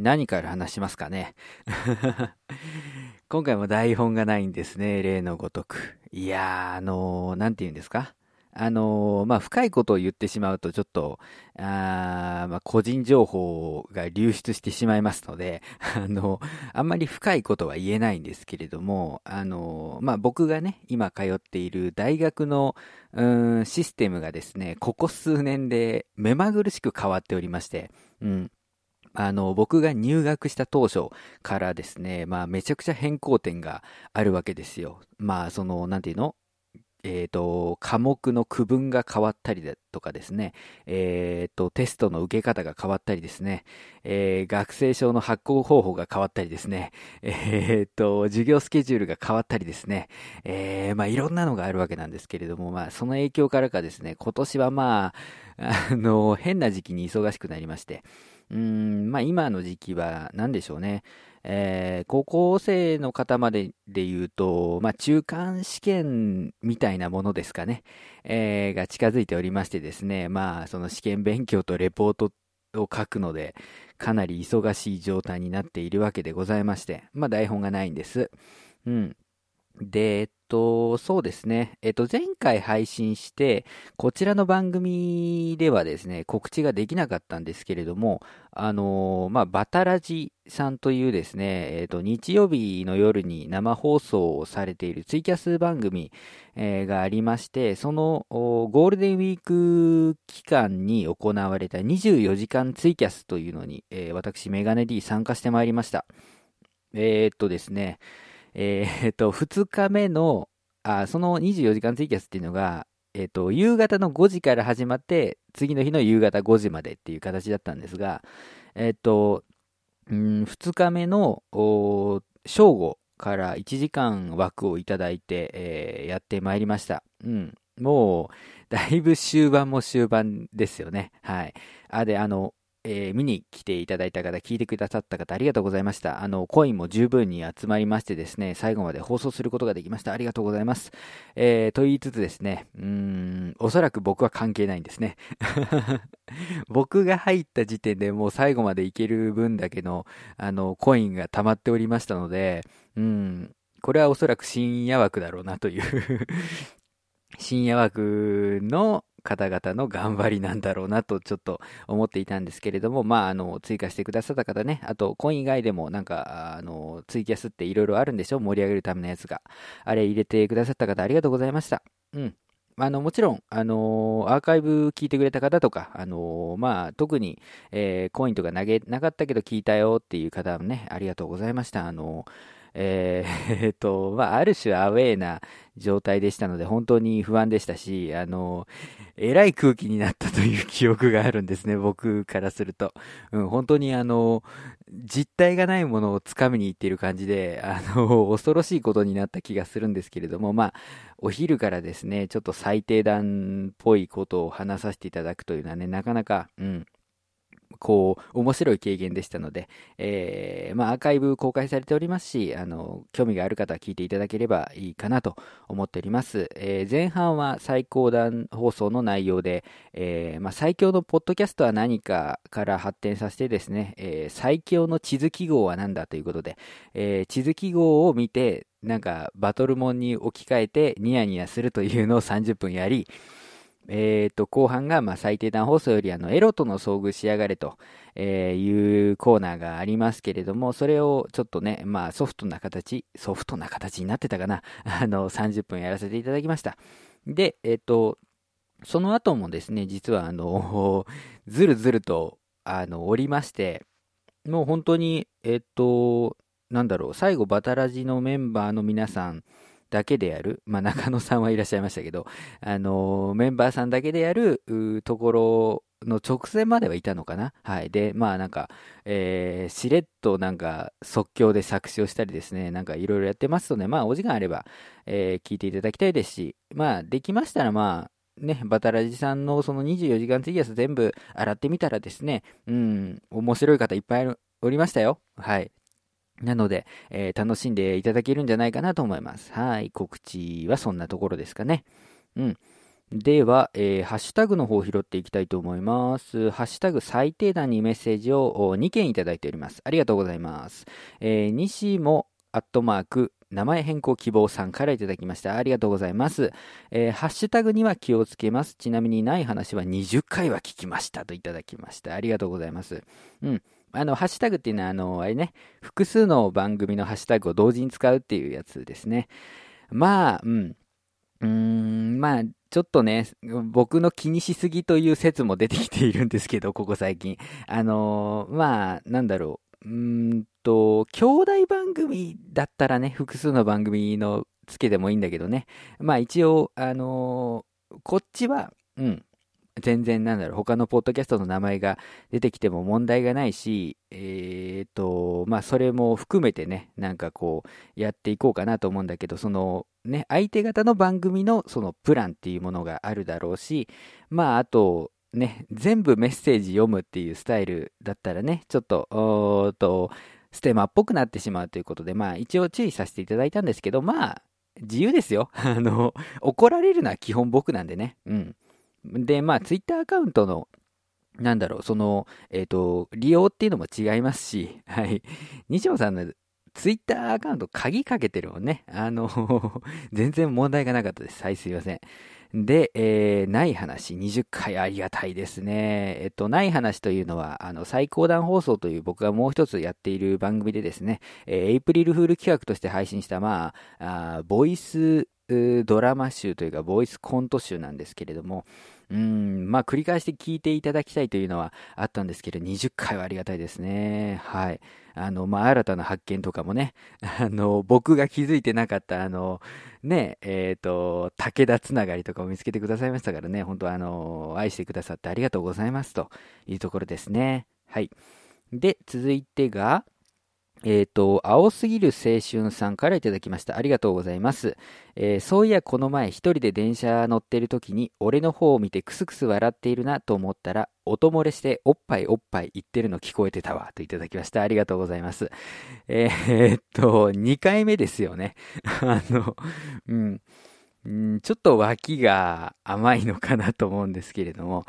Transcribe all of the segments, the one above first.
何から話しますかね。今回も台本がないんですね、例のごとく。いやー、あのー、なんて言うんですか？あのー、まあ、深いことを言ってしまうと、ちょっと、あまあ、個人情報が流出してしまいますので、あの、あんまり深いことは言えないんですけれども、あの、まあ、僕がね、今通っている大学の、うん、システムがですね、ここ数年で目まぐるしく変わっておりまして、うん。あの、僕が入学した当初からですね、まあ、めちゃくちゃ変更点があるわけですよ。まあ、その、なんていうの？えっ、ー、と、科目の区分が変わったりだとかですね、えっ、ー、と、テストの受け方が変わったりですね、えー、学生証の発行方法が変わったりですね、えっ、と、授業スケジュールが変わったりですね、えまあ、いろんなのがあるわけなんですけれども、まあ、その影響からかですね、今年はまあ、あの、変な時期に忙しくなりまして、うん、まあ、今の時期は何でしょうね、えー、高校生の方までで言うと、まあ、中間試験みたいなものですかね、えー、が近づいておりましてですね、まあ、その試験勉強とレポートを書くので、かなり忙しい状態になっているわけでございまして、まあ、台本がないんです。うん。で、えっと、そうですね。えっと、前回配信して、こちらの番組ではですね、告知ができなかったんですけれども、あのまあ、バタラジさんというですね、えっと、日曜日の夜に生放送をされているツイキャス番組、えー、がありまして、そのゴールデンウィーク期間に行われた24時間ツイキャスというのに、えー、私、メガネ D 参加してまいりました。えー、っとですね、えー、っと、2日目の、あ、その24時間ツイキャスっていうのが、えっと、夕方の5時から始まって、次の日の夕方5時までっていう形だったんですが、えっと、うん、2日目の、正午から1時間枠をいただいて、えー、やってまいりました。うん。もう、だいぶ終盤も終盤ですよね。はい。あ、で、あの、えー、見に来ていただいた方、聞いてくださった方、ありがとうございました。あの、コインも十分に集まりましてですね、最後まで放送することができました。ありがとうございます。えー、と言いつつですね、うーん、おそらく僕は関係ないんですね。僕が入った時点でもう最後までいける分だけの、あの、コインが溜まっておりましたので、うん、これはおそらく深夜枠だろうなという深夜枠の方々の頑張りなんだろうなとちょっと思っていたんですけれども、まあ、あの、追加してくださった方ね、あと、コイン以外でもなんか、あの、ツイキャスっていろいろあるんでしょ？盛り上げるためのやつが。あれ入れてくださった方ありがとうございました。うん。あの、もちろん、あのアーカイブ聞いてくれた方とか、あのまあ、特に、えー、コインとか投げなかったけど聞いたよっていう方もね、ありがとうございました。あのえー、えっと、まあ、ある種アウェーな状態でしたので、本当に不安でしたし、あの、えらい空気になったという記憶があるんですね、僕からすると。うん、本当にあの、実体がないものをつかみに行っている感じで、あの、恐ろしいことになった気がするんですけれども、まあ、お昼からですね、ちょっと最低段っぽいことを話させていただくというのはね、なかなか、うん、こう、面白い経験でしたので、えー、まあ、アーカイブ公開されておりますし、あの、興味がある方は聞いていただければいいかなと思っております。えー、前半は最高段放送の内容で、えー、まあ、最強のポッドキャストは何かから発展させてですね、え最強の地図記号は何だということで、え地図記号を見て、なんか、バトルモンに置き換えてニヤニヤするというのを30分やり、え、ー、と、後半が、まあ、最低段放送より、あの、エロとの遭遇しやがれと、いうコーナーがありますけれども、それをちょっとね、まあ、ソフトな形、ソフトな形になってたかな、あの、30分やらせていただきました。で、えっ、ー、と、その後もですね、実は、あの、ずるずると、あの、おりまして、もう本当に、えっ、ー、と、なんだろう、最後、バタラジのメンバーの皆さん、だけでやる、まあ、中野さんはいらっしゃいましたけど、あのメンバーさんだけでやるところの直前まではいたのかなはい。で、まあなんか、えー、しれっとなんか即興で作詞をしたりですね、なんかいろいろやってますので、まあお時間あれば、えー、聞いていただきたいですし、まあできましたらまあ、ね、バタラジさんのその24時間ツイキャス全部洗ってみたらですね、うん、面白い方いっぱいおりましたよ。はい。なので、えー、楽しんでいただけるんじゃないかなと思います。はい。告知はそんなところですかね。うん。では、えー、ハッシュタグの方を拾っていきたいと思います。ハッシュタグ最低段にメッセージを2件いただいております。ありがとうございます。えー、西もアットマーク名前変更希望さんからいただきました。ありがとうございます。えー、ハッシュタグには気をつけます。ちなみにない話は20回は聞きましたといただきました。ありがとうございます。うん。あの、ハッシュタグっていうのは、あの、あれね、複数の番組のハッシュタグを同時に使うっていうやつですね。まあ、うん。うーん、まあ、ちょっとね、僕の気にしすぎという説も出てきているんですけど、ここ最近。あの、まあ、なんだろう。うんと、兄弟番組だったらね、複数の番組のつけてもいいんだけどね。まあ一応、あの、こっちは、うん、全然なんだろう、他のポッドキャストの名前が出てきても問題がないし、えっ、ー、と、まあそれも含めてね、なんかこう、やっていこうかなと思うんだけど、その、ね、相手方の番組のそのプランっていうものがあるだろうし、まああと、ね、全部メッセージ読むっていうスタイルだったらね、ちょっと、おーと、ステマっぽくなってしまうということで、まあ一応注意させていただいたんですけど、まあ、自由ですよ。あの、怒られるのは基本僕なんでね。うん。で、まあ、ツイッターアカウントの、なんだろう、その、えっ、ー、と、利用っていうのも違いますし、はい。西野さんのツイッターアカウント鍵かけてるもんね。あの 全然問題がなかったです。はい、すいません。で、えー、ない話、20回ありがたいですね。えっと、ない話というのは、あの、最高段放送という僕がもう一つやっている番組でですね、えー、エイプリルフール企画として配信した、まあ、あボイスドラマ集というか、ボイスコント集なんですけれども、うん、まあ、繰り返して聞いていただきたいというのはあったんですけど、20回はありがたいですね。はい。あの、まあ、新たな発見とかもね、あの、僕が気づいてなかった、あの、ね、えっ、ー、と、武田つながりとかを見つけてくださいましたからね、本当あの、愛してくださってありがとうございますというところですね。はい。で、続いてが、えっ、ー、と、青すぎる青春さんからいただきました。ありがとうございます。えー、そういやこの前一人で電車乗ってる時に俺の方を見てクスクス笑っているなと思ったら音漏れしておっぱいおっぱい言ってるの聞こえてたわといただきました。ありがとうございます。えー、っと、2回目ですよね。あの、うん、ん、ちょっと脇が甘いのかなと思うんですけれども、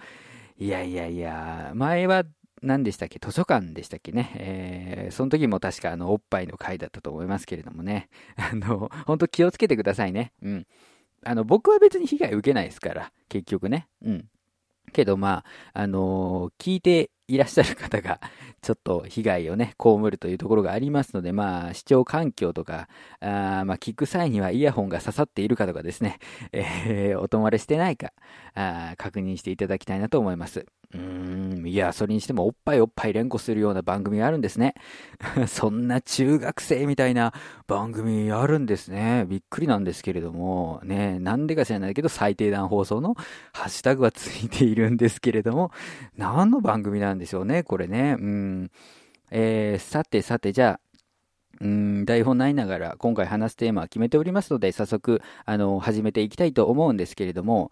いやいやいや、前は何でしたっけ？図書館でしたっけね？えー、その時も確かあの、おっぱいの回だったと思いますけれどもね。あの、本当気をつけてくださいね。うん。あの、僕は別に被害受けないですから、結局ね。うん。けどまあ、あのー、聞いていらっしゃる方が、ちょっと被害をね、被るというところがありますので、まあ、視聴環境とか、あまあ、聞く際にはイヤホンが刺さっているかとかですね、えー、お泊まれしてないか、あ確認していただきたいなと思います。うーん、いや、それにしてもおっぱいおっぱい連呼するような番組があるんですね。そんな中学生みたいな番組あるんですね。びっくりなんですけれども、ね、なんでか知らないけど最低段放送のハッシュタグはついているんですけれども、何の番組なんでしょうね、これね。うん。えー、さてさて、じゃあ、うん、台本ないながら今回話すテーマは決めておりますので、早速、あの、始めていきたいと思うんですけれども、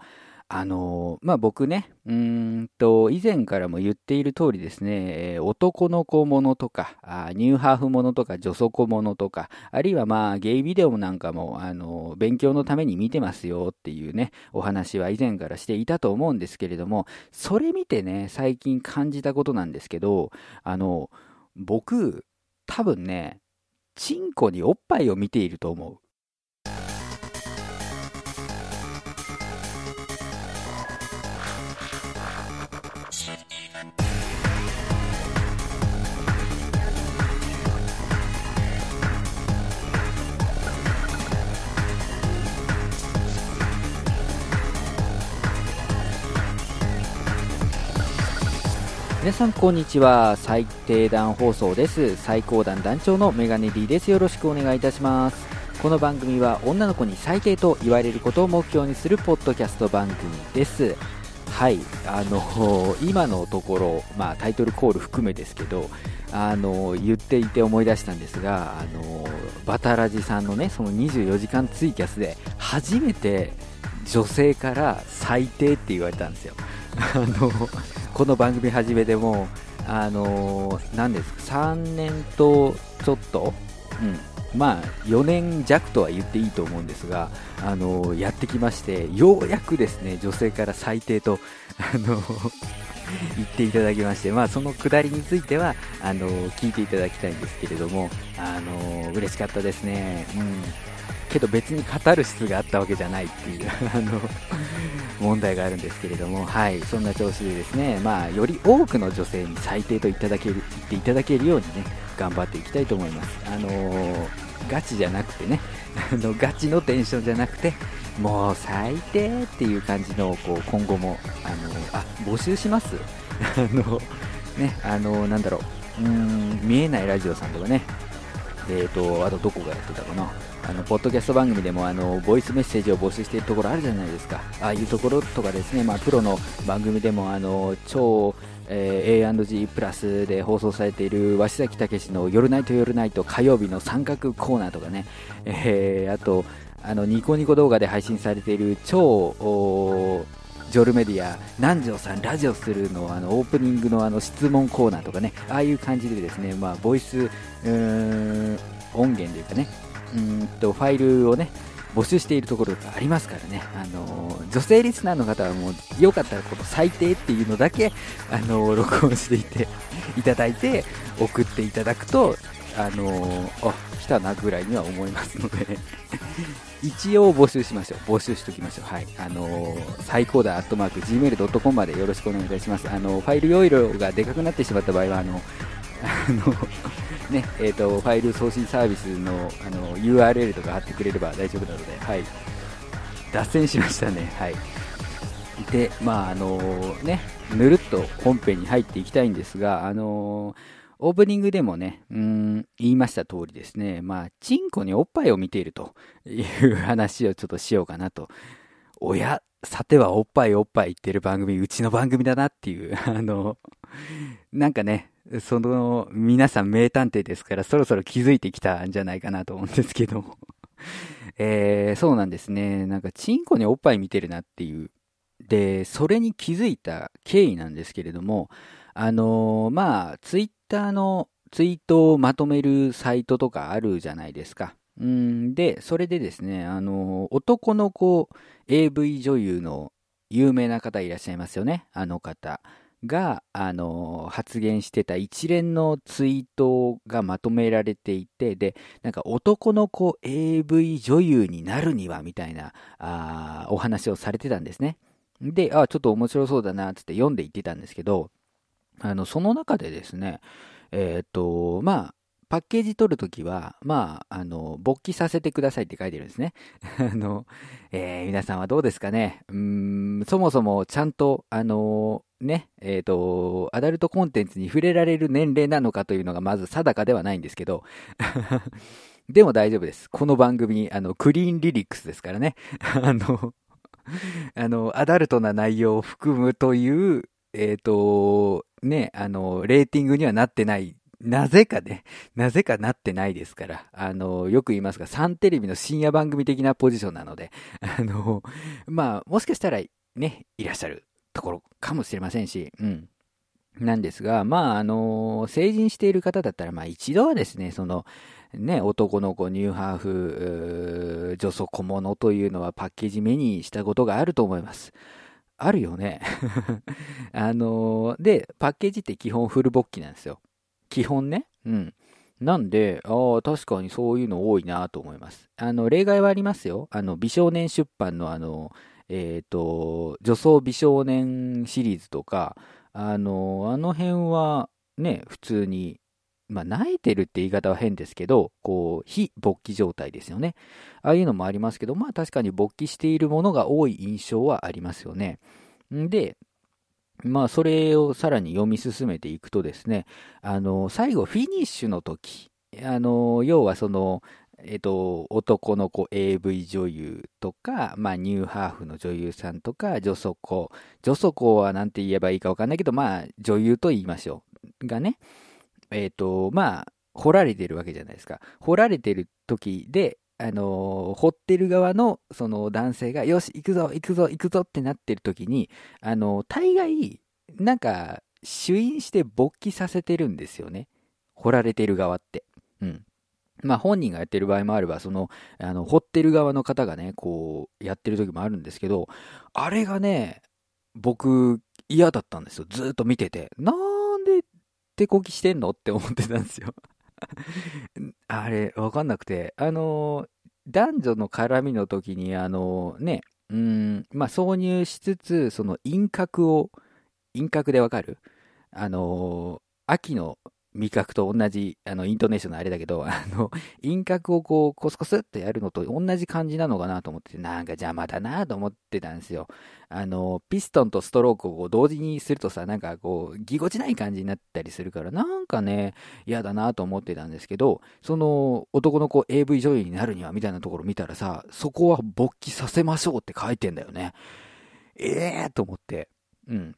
あのまあ、僕ね、うんと、以前からも言っている通りですね、男の子ものとか、あニューハーフものとか、女祖子ものとか、あるいはまあ、ゲイビデオなんかも、あの勉強のために見てますよっていうね、お話は以前からしていたと思うんですけれども、それ見てね、最近感じたことなんですけど、あの、僕、多分ね、チンコにおっぱいを見ていると思う。皆さんこんにちは。最低段放送です。最高段団長のメガネ D です。よろしくお願いいたします。この番組は女の子に最低と言われることを目標にするポッドキャスト番組です。はい。あの今のところ、まあ、タイトルコール含めですけどあの言っていて思い出したんですがあのバタラジさんのねその24時間ツイキャスで初めて女性から最低って言われたんですよ。あのこの番組始めてもあの何ですか3年とちょっと、うん、まあ、4年弱とは言っていいと思うんですが、あのやってきまして、ようやくですね、女性から最低と、あの言っていただきまして、まあ、そのくだりについては、あの聞いていただきたいんですけれども、あの嬉しかったですね。うんけど別にカタルシスがあったわけじゃないっていう あの問題があるんですけれども、はい、そんな調子でですね、まあ、より多くの女性に最低といただける言っていただけるようにね、頑張っていきたいと思います。あのー、ガチじゃなくてね、あのガチのテンションじゃなくて、もう最低っていう感じのこう今後もあのあ募集します？あのねあのなんだろう。うん見えないラジオさんとかね。えーと、あとどこがやってたかな。あのポッドキャスト番組でもあのボイスメッセージを募集しているところあるじゃないですか。ああいうところとかですね、まあ、プロの番組でもあの超えー、A&G プラスで放送されている鷲崎武の夜ナイト夜ナイト火曜日の三角コーナーとかね、えー、あとあのニコニコ動画で配信されている超ジョルメディア南條さんラジオするのあのオープニングのあの質問コーナーとかね。ああいう感じでですね、まあ、ボイス音源というかね。うんとファイルをね募集しているところがありますからね、あの女性リスナーの方はもうよかったらこの最低っていうのだけ、あの録音していていただいて送っていただくと、あのあ来たなぐらいには思いますので 一応募集しましょう。募集しておきましょう。はい。あの、最高だ、アットマーク、gmail.com までよろしくお願いいたします。あの、ファイル容量がでかくなってしまった場合は、あの、あの、ね、えっ、ー、と、ファイル送信サービスの、あの、URL とか貼ってくれれば大丈夫なので、はい。脱線しましたね。はい。で、まあ、あのね、ぬるっと本編に入っていきたいんですが、あのーオープニングでもね、うん、言いました通りですね、まあ、チンコにおっぱいを見ているという話をちょっとしようかなと。おや、さてはおっぱいおっぱい言ってる番組、うちの番組だなっていう、あの、なんかね、その、皆さん名探偵ですから、そろそろ気づいてきたんじゃないかなと思うんですけど。えー、そうなんですね。なんか、チンコにおっぱい見てるなっていう。で、それに気づいた経緯なんですけれども、あのー、まあ、ツイッターのツイートをまとめるサイトとかあるじゃないですか。うんで、それでですね、あのー、男の子 AV 女優の有名な方いらっしゃいますよね。あの方が、あのー、発言してた一連のツイートがまとめられていて、で、なんか男の子 AV 女優になるにはみたいなあお話をされてたんですね。で、あ、ちょっと面白そうだな、つって読んでいってたんですけど、あの、その中でですね、えっ、と、まあ、パッケージ取るときは、まあ、あの、勃起させてくださいって書いてるんですね。あの、えー、皆さんはどうですかねうん、そもそもちゃんと、あの、ね、えっ、ー、と、アダルトコンテンツに触れられる年齢なのかというのがまず定かではないんですけど、でも大丈夫です。この番組、あの、クリーンリリックスですからね。あの、あの、アダルトな内容を含むという、えっ、ー、と、ね、あの、レーティングにはなってない。なぜかね、なぜかなってないですから、あの、よく言いますが、サンテレビの深夜番組的なポジションなので、あの、まあ、もしかしたらね、いらっしゃるところかもしれませんし、うん。なんですが、まあ、あの、成人している方だったら、まあ、一度はですね、その、ね、男の子、ニューハーフ、女装小物というのはパッケージ目にしたことがあると思います。あるよね。あの、で、パッケージって基本フルボッキなんですよ。基本ね。うん。なんで、ああ、確かにそういうの多いなと思います。あの、例外はありますよ。あの、美少年出版のあの、えっ、ー、と、女装美少年シリーズとか、あの、あの辺はね、普通にまあ、慣れてるって言い方は変ですけど、こう、非勃起状態ですよね。ああいうのもありますけど、まあ確かに勃起しているものが多い印象はありますよね。で、まあそれをさらに読み進めていくとですね、あの、最後フィニッシュの時、あの、要はその、えっと、男の子 AV 女優とか、まあ、ニューハーフの女優さんとか、女祖子。女祖子は何て言えばいいかわかんないけど、まあ、女優と言いましょう。がね、えっ、と、まあ、掘られてるわけじゃないですか。掘られてる時で、あの掘ってる側のその男性が、よし、行くぞ、行くぞ、行くぞってなってる時に、あの大概、なんか、主因して勃起させてるんですよね。掘られてる側って。うん。まあ本人がやってる場合もあれば、その、あの、掘ってる側の方がね、こう、やってる時もあるんですけど、あれがね、僕、嫌だったんですよ。ずっと見てて。なんで手こきしてんのって思ってたんですよ。あれ、わかんなくて。あの、男女の絡みの時に、あの、ね、うん、まあ、挿入しつつ、その輪郭を、輪郭でわかる？あの、秋の味覚と同じ、あの、イントネーションのあれだけど、あの、輪郭をこう、コスコスってやるのと同じ感じなのかなと思ってて、なんか邪魔だなと思ってたんですよ。あの、ピストンとストロークを同時にするとさ、なんかこう、ぎこちない感じになったりするから、なんかね、嫌だなと思ってたんですけど、その、男の子 AV 女優になるにはみたいなところ見たらさ、そこは勃起させましょうって書いてんだよね。ええー、と思って。うん。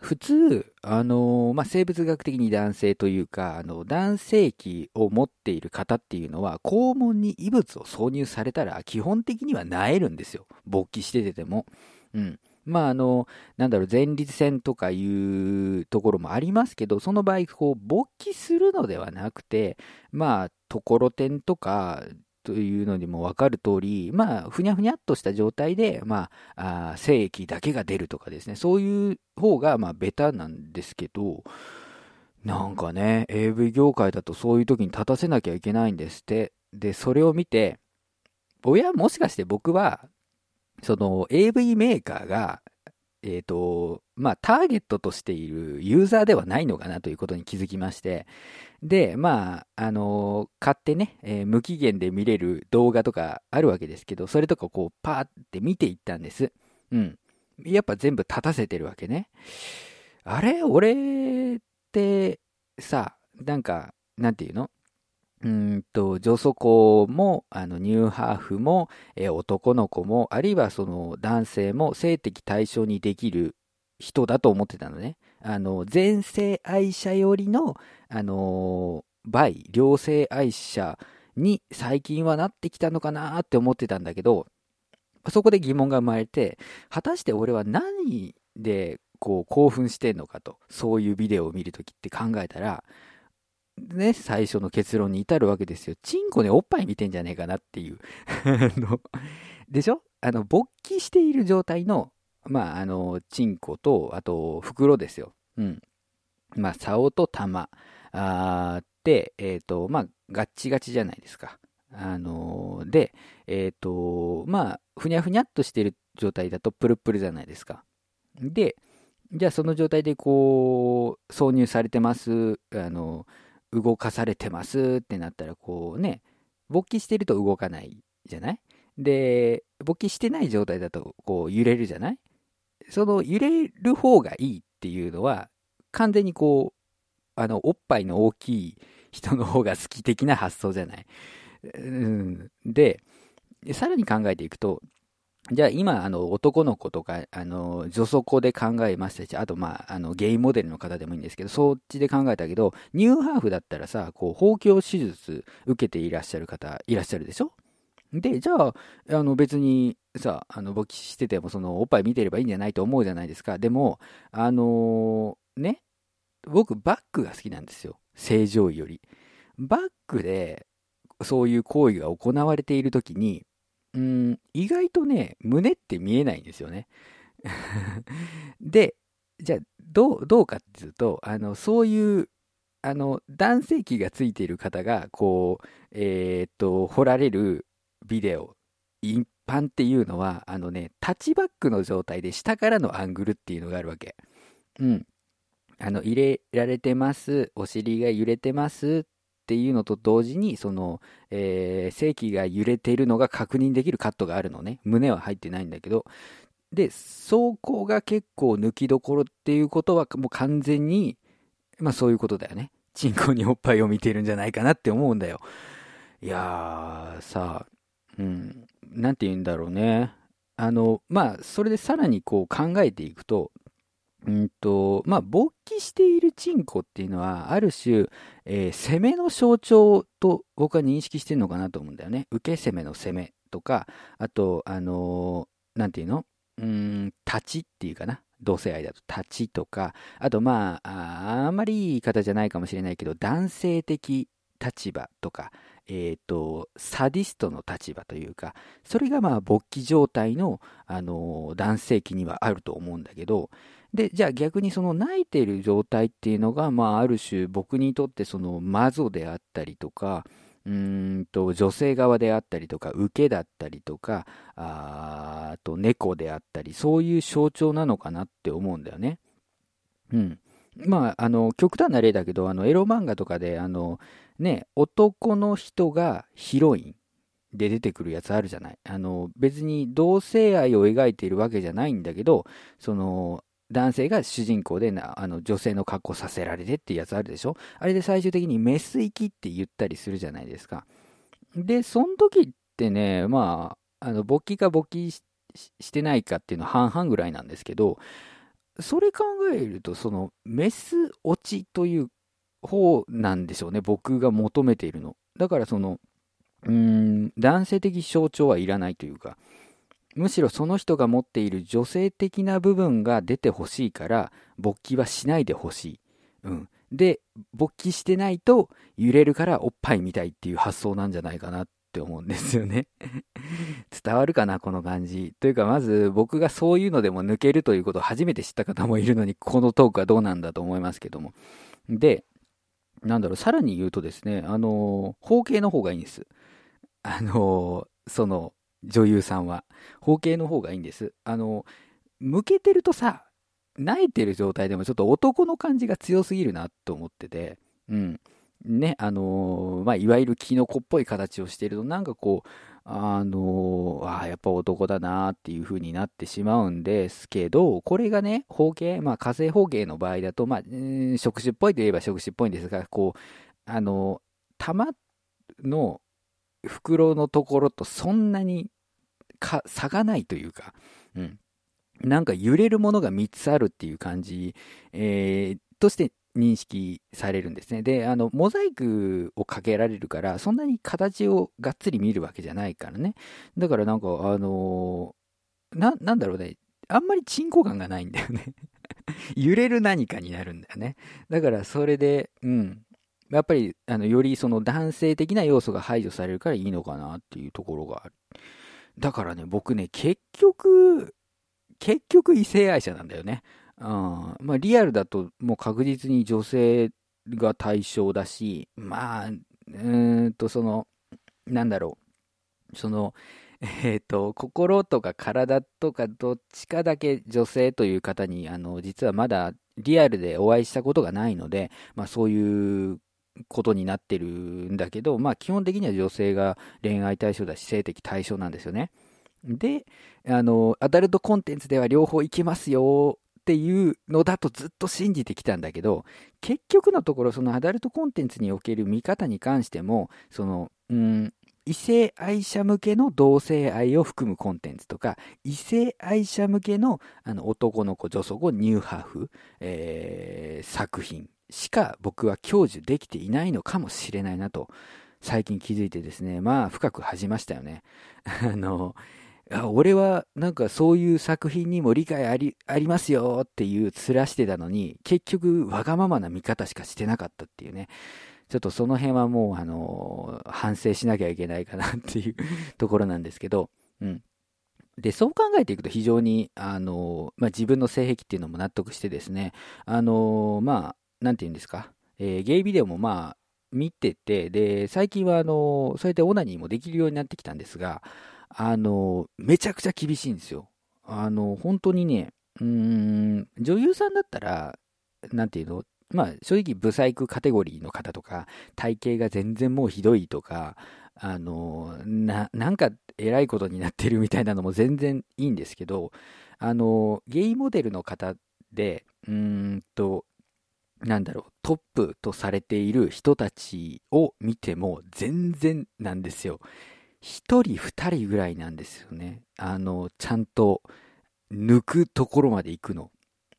普通、あのまあ、生物学的に男性というか、あの、男性器を持っている方っていうのは、肛門に異物を挿入されたら、基本的には萎えるんですよ。勃起しててても。うん。まあ、あの、なんだろう、前立腺とかいうところもありますけど、その場合、こう、勃起するのではなくて、まあ、ところてんとか、というのにも分かる通り、まあ、ふにゃふにゃっとした状態で、まあ、あ精液だけが出るとかですね、そういう方が、まあ、ベタなんですけど、なんかね、AV 業界だとそういう時に立たせなきゃいけないんですって。で、それを見て、親もしかして僕は、その AV メーカーが、えっ、ー、と、まあ、ターゲットとしているユーザーではないのかなということに気づきまして、で、まあ、あの、買ってね、えー、無期限で見れる動画とかあるわけですけど、それとかこう、パーって見ていったんです。うん。やっぱ全部立たせてるわけね。あれ？俺って、さ、なんか、なんていうの？うんと、女祖子も、あの、ニューハーフも、えー、男の子も、あるいはその男性も性的対象にできる人だと思ってたのね。あの、前世愛者よりの、あのー、バイ、両性愛者に最近はなってきたのかなって思ってたんだけど、そこで疑問が生まれて、果たして俺は何でこう興奮してんのかと、そういうビデオを見るときって考えたら、ね、最初の結論に至るわけですよ。チンコでおっぱい見てんじゃねえかなっていう。でしょ？あの、勃起している状態の、まあ、あの、チンコと、あと、袋ですよ。うん。まあ、竿と玉。あで、えっ、ー、と、まあ、ガッチガチじゃないですか。あのー、で、えっ、ー、と、まあ、ふにゃふにゃっとしてる状態だとプルプルじゃないですか。で、じゃあその状態でこう、挿入されてます、あの、動かされてますってなったら、こうね、勃起してると動かないじゃない？で、勃起してない状態だと、こう揺れるじゃない？その揺れる方がいいっていうのは、完全にこう、あの、おっぱいの大きい人の方が好き的な発想じゃない？うん、で、さらに考えていくと、じゃあ今、あの、男の子とか、あの、女祖子で考えましたし、あと、まあ、あの、ゲイモデルの方でもいいんですけど、そっちで考えたけど、ニューハーフだったらさ、こう、包協手術受けていらっしゃる方、いらっしゃるでしょ？で、じゃあ、あの、別に、さ、あの、勃起してても、その、おっぱい見てればいいんじゃないと思うじゃないですか。でも、あのー、ね、僕、バックが好きなんですよ。正常位より。バックで、そういう行為が行われているときに、うん、意外とね、胸って見えないんですよね。で、じゃあ、どう、どうかっていうと、あの、そういう、あの、男性器がついている方が、こう、えー、っと、掘られるビデオ、一般っていうのは、あのね、タッチバックの状態で下からのアングルっていうのがあるわけ。うん。あの、入れられてます、お尻が揺れてますていうのと同時に、その、えー、正規が揺れているのが確認できるカットがあるのね。胸は入ってないんだけど。で、走行が結構抜きどころっていうことはもう完全に、まあそういうことだよね。チンコにおっぱいを見てるんじゃないかなって思うんだよ。いやー、さあ、うん、なんて言うんだろうね。あの、まあ、それでさらにこう考えていくと、うんと、まあ、勃起しているチンコっていうのは、ある種、えー、攻めの象徴と僕は認識してるのかなと思うんだよね。受け攻めの攻めとか、あと、あのー、なんていうの？うん、立ちっていうかな。同性愛だと。立ちとか、あとまあ、あんまりいい方じゃないかもしれないけど、男性的立場とか、えっ、と、サディストの立場というか、それがまあ勃起状態の、あの男性器にはあると思うんだけど、で、じゃあ逆にその泣いている状態っていうのが、まあある種僕にとってそのマゾであったりとか、うんと女性側であったりとか、受けだったりとか、あと猫であったり、そういう象徴なのかなって思うんだよね。うん。まあ、あの、極端な例だけど、あの、エロ漫画とかで、あの、ね、男の人がヒロインで出てくるやつあるじゃない。あの、別に同性愛を描いているわけじゃないんだけど、その、男性が主人公であの女性の格好させられてっていうやつあるでしょ？あれで最終的にメス行きって言ったりするじゃないですか。で、その時ってね、まあ、あの、勃起か勃起してないかっていうのは半々ぐらいなんですけど、それ考えると、その、メス落ちという方なんでしょうね、僕が求めているの。だからその、うん、男性的象徴はいらないというか、むしろその人が持っている女性的な部分が出てほしいから、勃起はしないでほしい。うん。で、勃起してないと揺れるからおっぱいみたいっていう発想なんじゃないかなって思うんですよね 伝わるかな、この感じ。というか、まず僕がそういうのでも抜けるということを初めて知った方もいるのに、このトークはどうなんだと思いますけども。で、なんだろう、さらに言うとですね、あの、包茎の方がいいんです。あの、その、女優さんは。包茎の方がいいんです。あの、向けてるとさ、泣いてる状態でもちょっと男の感じが強すぎるなと思ってて、うん。ね、あのまあ、いわゆるキノコっぽい形をしていると、なんかこう、あのあやっぱ男だなっていう風になってしまうんですけど、これがね、包茎、まあ火星包茎の場合だと、まあ、触手っぽいといえば触手っぽいんですが、こう、あの玉の袋のところとそんなにか差がないというか、うん。なんか揺れるものが3つあるっていう感じ、えー、として認識されるんですね。で、あの、モザイクをかけられるから、そんなに形をがっつり見るわけじゃないからね。だからなんか、あのー、な、なんだろうね。あんまり鎮魂感がないんだよね 揺れる何かになるんだよね。だからそれで、うん。やっぱり、あの、よりその男性的な要素が排除されるからいいのかなっていうところがある。だからね、僕ね、結局、結局異性愛者なんだよね。うん。まあ、リアルだともう確実に女性が対象だし、まあ、うんと、その、なんだろう。その、え、ー、と、心とか体とかどっちかだけ女性という方に、あの、実はまだリアルでお会いしたことがないので、まあそういうことになってるんだけど、まあ基本的には女性が恋愛対象だし、性的対象なんですよね。で、あの、アダルトコンテンツでは両方いけますよっていうのだとずっと信じてきたんだけど、結局のところそのアダルトコンテンツにおける見方に関しても、その、うん、異性愛者向けの同性愛を含むコンテンツとか、異性愛者向けのあの男の子、女装子、ニューハーフ、えー、作品しか僕は享受できていないのかもしれないなと、最近気づいてですね、まあ深く恥じましたよね。あの、俺はなんかそういう作品にも理解ありありますよっていう面してたのに、結局わがままな見方しかしてなかったっていうね。ちょっとその辺はもうあの、反省しなきゃいけないかなっていう ところなんですけど、うん。で、そう考えていくと非常に、あの、まあ、自分の性癖っていうのも納得してですね、あの、まあ、なんて言うんですか、えー、ゲイビデオもまあ、見てて、で、最近はあの、そうやってオナニーもできるようになってきたんですが、あの、めちゃくちゃ厳しいんですよ。あの、本当にね、うん、女優さんだったら、なんていうの、まあ、正直、ブサイクカテゴリーの方とか、体型が全然もうひどいとか、あの、な、なんか偉いことになってるみたいなのも全然いいんですけど、あの、ゲイモデルの方で、うんと、なんだろう、トップとされている人たちを見ても全然なんですよ。一人二人ぐらいなんですよね。あの、ちゃんと抜くところまで行くの。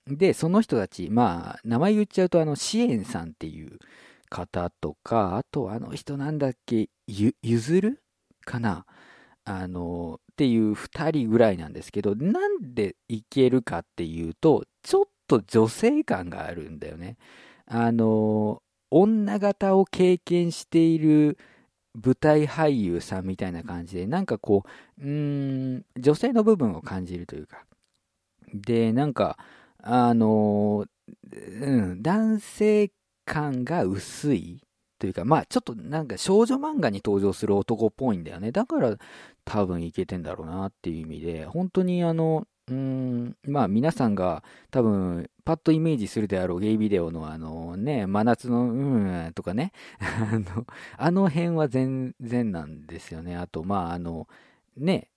で、その人たち、まあ、名前言っちゃうと、あの、支援さんっていう方とか、あと、あの人なんだっけ、ゆ、ゆずる？かな？あの、っていう二人ぐらいなんですけど、なんでいけるかっていうと、ちょっと女性感があるんだよね。あの、女型を経験している舞台俳優さんみたいな感じで、なんかこう、うん、女性の部分を感じるというか。で、なんか、あの、うん、男性感が薄いというか、まあちょっとなんか少女漫画に登場する男っぽいんだよね。だから多分いけてんだろうなっていう意味で、本当にあの、うん、まあ皆さんが多分パッとイメージするであろうゲイビデオのあのね、真夏のうんとかね、あの、あの辺は全然なんですよね。あと、まああの、ね、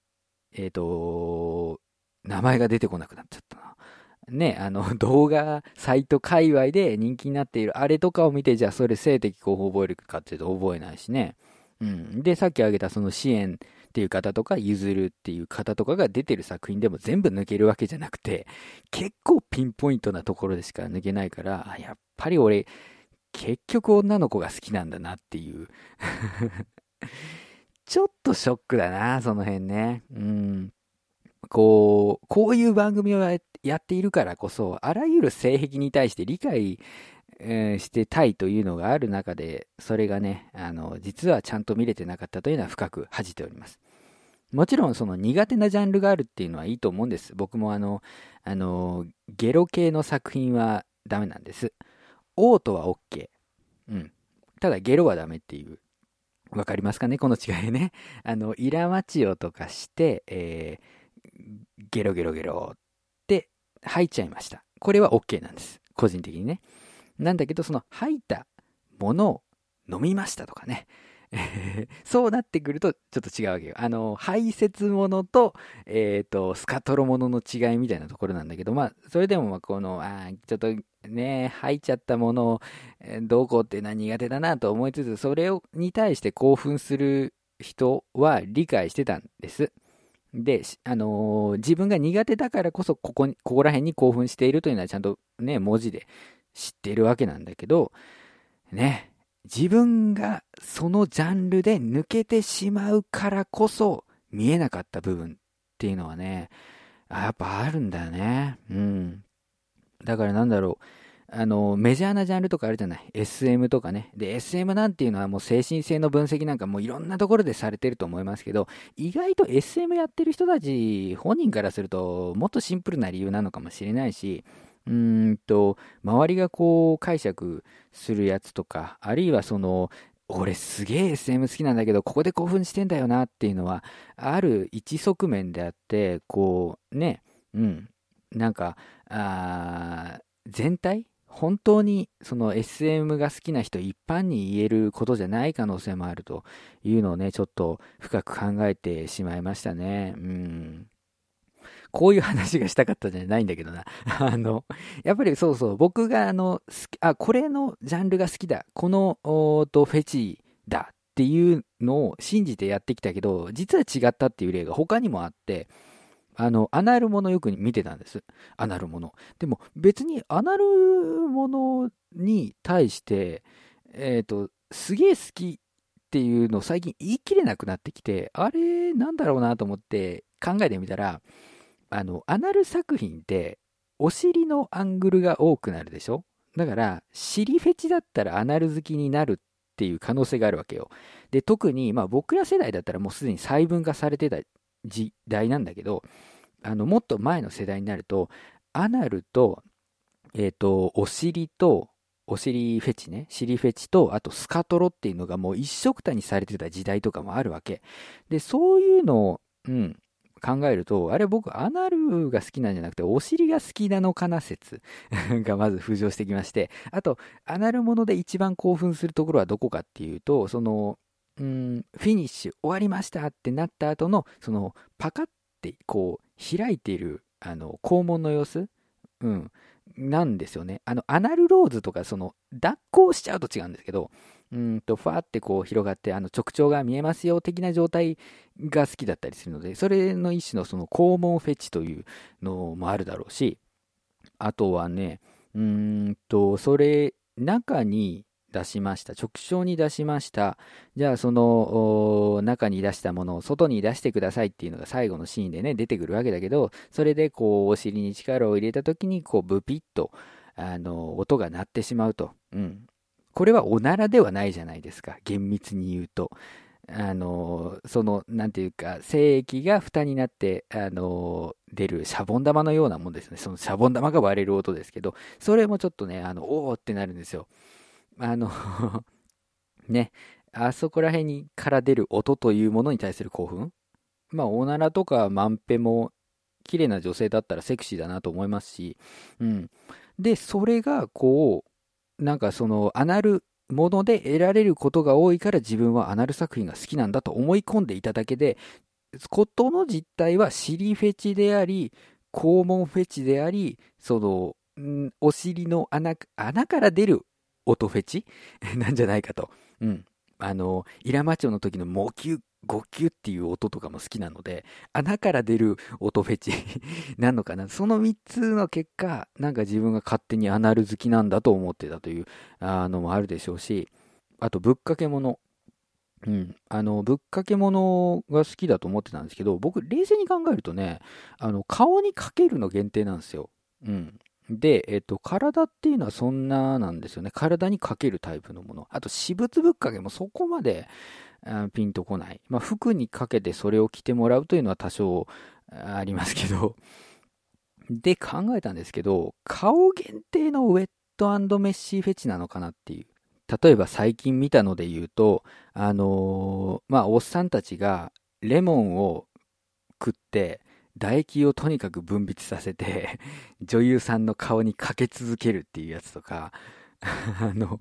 えっ、ー、と、名前が出てこなくなっちゃったな。ね、あの、動画サイト界隈で人気になっているあれとかを見て、じゃあそれ性的広報覚えるかっていうと覚えないしね。うん。で、さっき挙げたその支援っていう方とか、譲るっていう方とかが出てる作品でも全部抜けるわけじゃなくて、結構ピンポイントなところでしか抜けないから、やっぱり俺、結局女の子が好きなんだなっていう ちょっとショックだな、その辺ね。うん。こう、こういう番組をやっているからこそ、あらゆる性癖に対して理解、え、してたいというのがある中で、それがね、あの、実はちゃんと見れてなかったというのは深く恥じております。もちろんその苦手なジャンルがあるっていうのはいいと思うんです。僕もあの、あの、ゲロ系の作品はダメなんです。オートは OK。うん。ただゲロはダメっていう。わかりますかね？この違いね。あの、イラマチオとかして、えーゲロゲロゲロって吐いちゃいました。これは OK なんです。個人的にね。なんだけど、その吐いたものを飲みましたとかね。そうなってくるとちょっと違うわけよ。あの、排泄物と、えっ、ー、と、スカトロ物のの違いみたいなところなんだけど、まあ、それでも、まあ、この、あちょっとね、吐いちゃったものを、え、どうこうっていうのは苦手だなと思いつつ、それをに対して興奮する人は理解してたんです。で、あのー、自分が苦手だからこそ、ここに、ここら辺に興奮しているというのはちゃんとね、文字で知っているわけなんだけど、ね、自分がそのジャンルで抜けてしまうからこそ見えなかった部分っていうのはね、やっぱあるんだよね。うん。だからなんだろう。あの、メジャーなジャンルとかあるじゃない。SM とかね。で、SM なんていうのはもう精神性の分析なんかもういろんなところでされてると思いますけど、意外と SM やってる人たち、本人からすると、もっとシンプルな理由なのかもしれないし、うんと、周りがこう解釈するやつとか、あるいはその、俺すげえ SM 好きなんだけど、ここで興奮してんだよなっていうのは、ある一側面であって、こう、ね、うん、なんか、あ全体本当にその SM が好きな人一般に言えることじゃない可能性もあるというのをね、ちょっと深く考えてしまいましたね。うん。こういう話がしたかったじゃないんだけどな。あの、やっぱりそうそう、僕があの、あ、これのジャンルが好きだ。この、おと、フェチだっていうのを信じてやってきたけど、実は違ったっていう例が他にもあって、あの、アナルものよく見てたんです。アナルもの。でも別にアナルものに対して、えっ、ー、と、すげえ好きっていうのを最近言い切れなくなってきて、あれなんだろうなと思って考えてみたら、あの、アナル作品ってお尻のアングルが多くなるでしょ？だから、尻フェチだったらアナル好きになるっていう可能性があるわけよ。で、特に、まあ僕ら世代だったらもうすでに細分化されてた時代なんだけど、あの、もっと前の世代になると、アナルと、えっ、ー、と、お尻と、お尻フェチね、尻フェチと、あとスカトロっていうのがもう一色たにされてた時代とかもあるわけ。で、そういうのを、うん、考えると、あれ僕、アナルが好きなんじゃなくて、お尻が好きなのかな説 がまず浮上してきまして、あと、アナルもので一番興奮するところはどこかっていうと、その、うん、フィニッシュ終わりましたってなった後の、その、パカってこう、開いている、あの、肛門の様子うん。なんですよね。あの、アナルローズとか、その、脱行しちゃうと違うんですけど、うんと、ふわってこう広がって、あの、直腸が見えますよ的な状態が好きだったりするので、それの一種のその肛門フェチというのもあるだろうし、あとはね、うんと、それ、中に、出しました。直腸に出しました。じゃあその中に出したものを外に出してくださいっていうのが最後のシーンでね、出てくるわけだけど、それでこうお尻に力を入れた時にこうブピッとあの音が鳴ってしまうと。うん。これはおならではないじゃないですか。厳密に言うと。あの、その、なんていうか、精液が蓋になって、あの、出るシャボン玉のようなもんですね。そのシャボン玉が割れる音ですけど、それもちょっとね、あの、おーってなるんですよ。あの ね、あそこら辺にから出る音というものに対する興奮？まあ、おならとかマンペも、綺麗な女性だったらセクシーだなと思いますし、うん。で、それが、こう、なんかその、アナルもので得られることが多いから自分はアナル作品が好きなんだと思い込んでいただけで、ことの実態は尻フェチであり、肛門フェチであり、その、お尻の穴、穴から出る音フェチ？なんじゃないかと。うん。あの、イラマチョの時のモキュ、ゴキュっていう音とかも好きなので、穴から出る音フェチなのかな。その3つの結果、なんか自分が勝手にアナル好きなんだと思ってたというあのもあるでしょうし、あとぶっかけ物。うん。あの、ぶっかけ物が好きだと思ってたんですけど、僕、冷静に考えるとね、あの、顔にかけるの限定なんですよ。うん。で、えっと、体っていうのはそんななんですよね。体にかけるタイプのもの。あと、私物ぶっかけもそこまで、ピンとこない。まあ、服にかけてそれを着てもらうというのは多少ありますけど。で、考えたんですけど、顔限定のウェットメッシーフェチなのかなっていう。例えば最近見たので言うと、あのー、まあ、おっさんたちがレモンを食って、唾液をとにかく分泌させて、女優さんの顔にかけ続けるっていうやつとか、あの、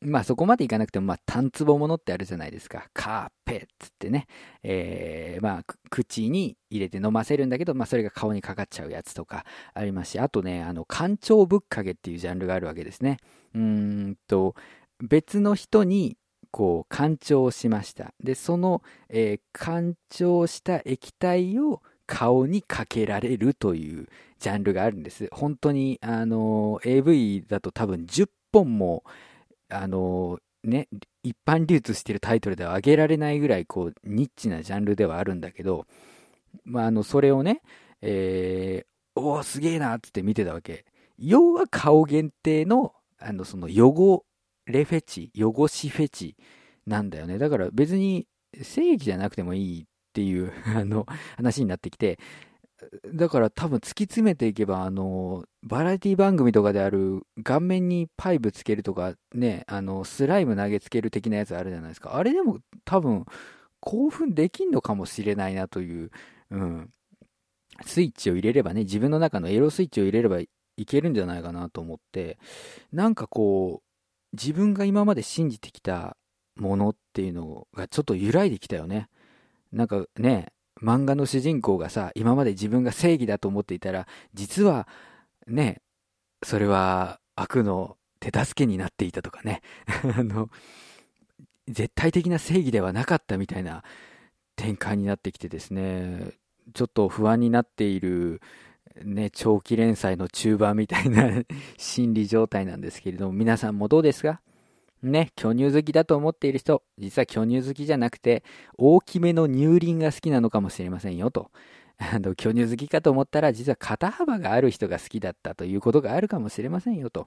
まあそこまでいかなくても、まあ単壺ものってあるじゃないですか。カーペッつってね。えー、まあ口に入れて飲ませるんだけど、まあそれが顔にかかっちゃうやつとかありますし、あとね、あの、干潮ぶっかけっていうジャンルがあるわけですね。うーんと、別の人にこう、干潮しました。で、その、えー、干潮した液体を顔にかけられるというジャンルがあるんです。本当に、あの、AV だと多分10本も、あの、ね、一般流通してるタイトルでは上げられないぐらい、こう、ニッチなジャンルではあるんだけど、まあ、あの、それをね、えー、おお、すげえなって見てたわけ。要は顔限定の、あの、その、汚れフェチ、汚しフェチなんだよね。だから別に正義じゃなくてもいいっていう あの、話になってきて、だから多分突き詰めていけば、あの、バラエティ番組とかである顔面にパイプつけるとかね、あの、スライム投げつける的なやつあるじゃないですか。あれでも多分興奮できんのかもしれないなという、うん。スイッチを入れればね、自分の中のエロスイッチを入れればいけるんじゃないかなと思って、なんかこう、自分が今まで信じてきたものっていうのがちょっと揺らいできたよね。なんかね、漫画の主人公がさ、今まで自分が正義だと思っていたら、実は、ね、それは悪の手助けになっていたとかね。あの、絶対的な正義ではなかったみたいな展開になってきてですね、ちょっと不安になっている、ね、長期連載の中盤みたいな 心理状態なんですけれども、皆さんもどうですか？ね、巨乳好きだと思っている人、実は巨乳好きじゃなくて、大きめの乳輪が好きなのかもしれませんよと。あの、巨乳好きかと思ったら、実は肩幅がある人が好きだったということがあるかもしれませんよと。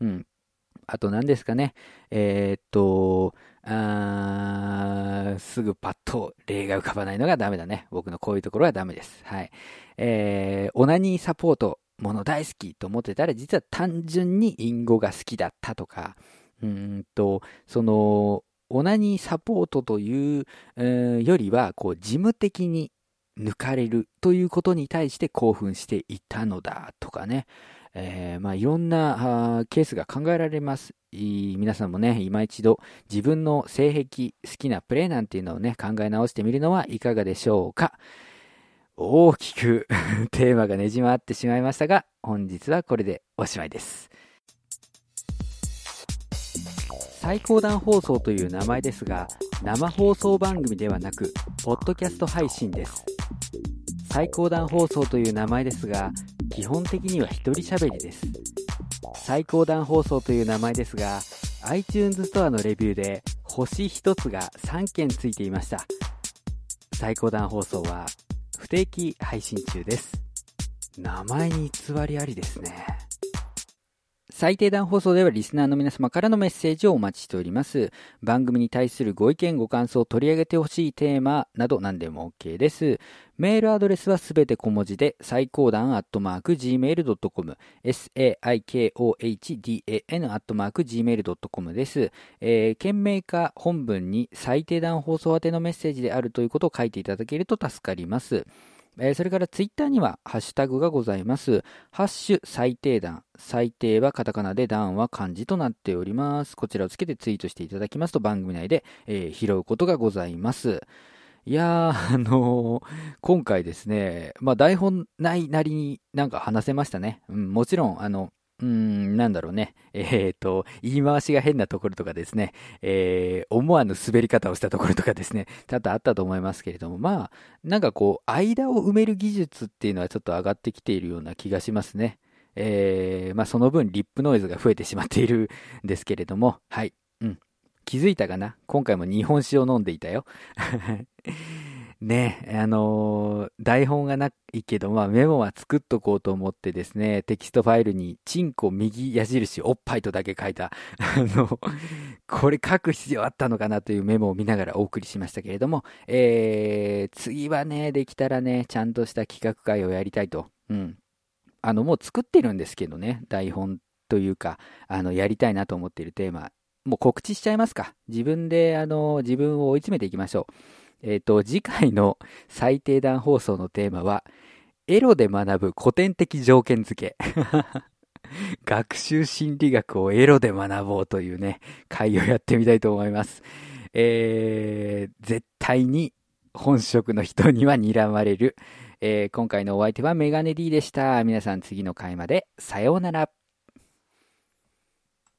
うん。あと何ですかね。えー、っと、あーすぐパッと例が浮かばないのがダメだね。僕のこういうところはダメです。はい。えー、オナニーサポート、もの大好きと思ってたら、実は単純にインゴが好きだったとか、うんと、その、オナニーサポートという、えー、よりは、こう、事務的に抜かれるということに対して興奮していたのだとかね。えー、まあ、いろんなケースが考えられます。皆さんもね、今一度自分の性癖、好きなプレイなんていうのをね、考え直してみるのはいかがでしょうか。大きく テーマがねじ回ってしまいましたが、本日はこれでおしまいです。最高段放送という名前ですが、生放送番組ではなく、ポッドキャスト配信です。最高段放送という名前ですが、基本的には一人喋りです。最高段放送という名前ですが、iTunes ストアのレビューで星1つが3件ついていました。最高段放送は不定期配信中です。名前に偽りありですね。最低段放送ではリスナーの皆様からのメッセージをお待ちしております。番組に対するご意見、ご感想、取り上げてほしいテーマなど何でも OK です。メールアドレスはすべて小文字で、最高段アットマーク gmail.com、saikohdan アットマーク gmail.com です。えー、件名か本文に最低段放送宛てのメッセージであるということを書いていただけると助かります。えー、それからツイッターにはハッシュタグがございます。ハッシュ最低段。最低はカタカナで段は漢字となっております。こちらをつけてツイートしていただきますと番組内で、えー、拾うことがございます。いやー、あのー、今回ですね、まあ台本ないなりになんか話せましたね。うん、もちろん、あの、うん、なんだろうね。えっ、ー、と、言い回しが変なところとかですね、えー、思わぬ滑り方をしたところとかですね、多々あったと思いますけれども、まあ、なんかこう、間を埋める技術っていうのはちょっと上がってきているような気がしますね。えー、まあその分リップノイズが増えてしまっているんですけれども、はい。うん。気づいたかな？今回も日本酒を飲んでいたよ。ね、あのー、台本がないけど、まあメモは作っとこうと思ってですね、テキストファイルに、チンコ右矢印おっぱいとだけ書いた、あの、これ書く必要あったのかなというメモを見ながらお送りしましたけれども、えー、次はね、できたらね、ちゃんとした企画会をやりたいと。うん。あの、もう作ってるんですけどね、台本というか、あの、やりたいなと思っているテーマ、もう告知しちゃいますか。自分で、あの、自分を追い詰めていきましょう。えっ、ー、と、次回の最低段放送のテーマは、エロで学ぶ古典的条件付け。学習心理学をエロで学ぼうというね、会をやってみたいと思います。えー、絶対に本職の人には睨まれる。えー、今回のお相手はメガネ D でした。皆さん次の回までさようなら。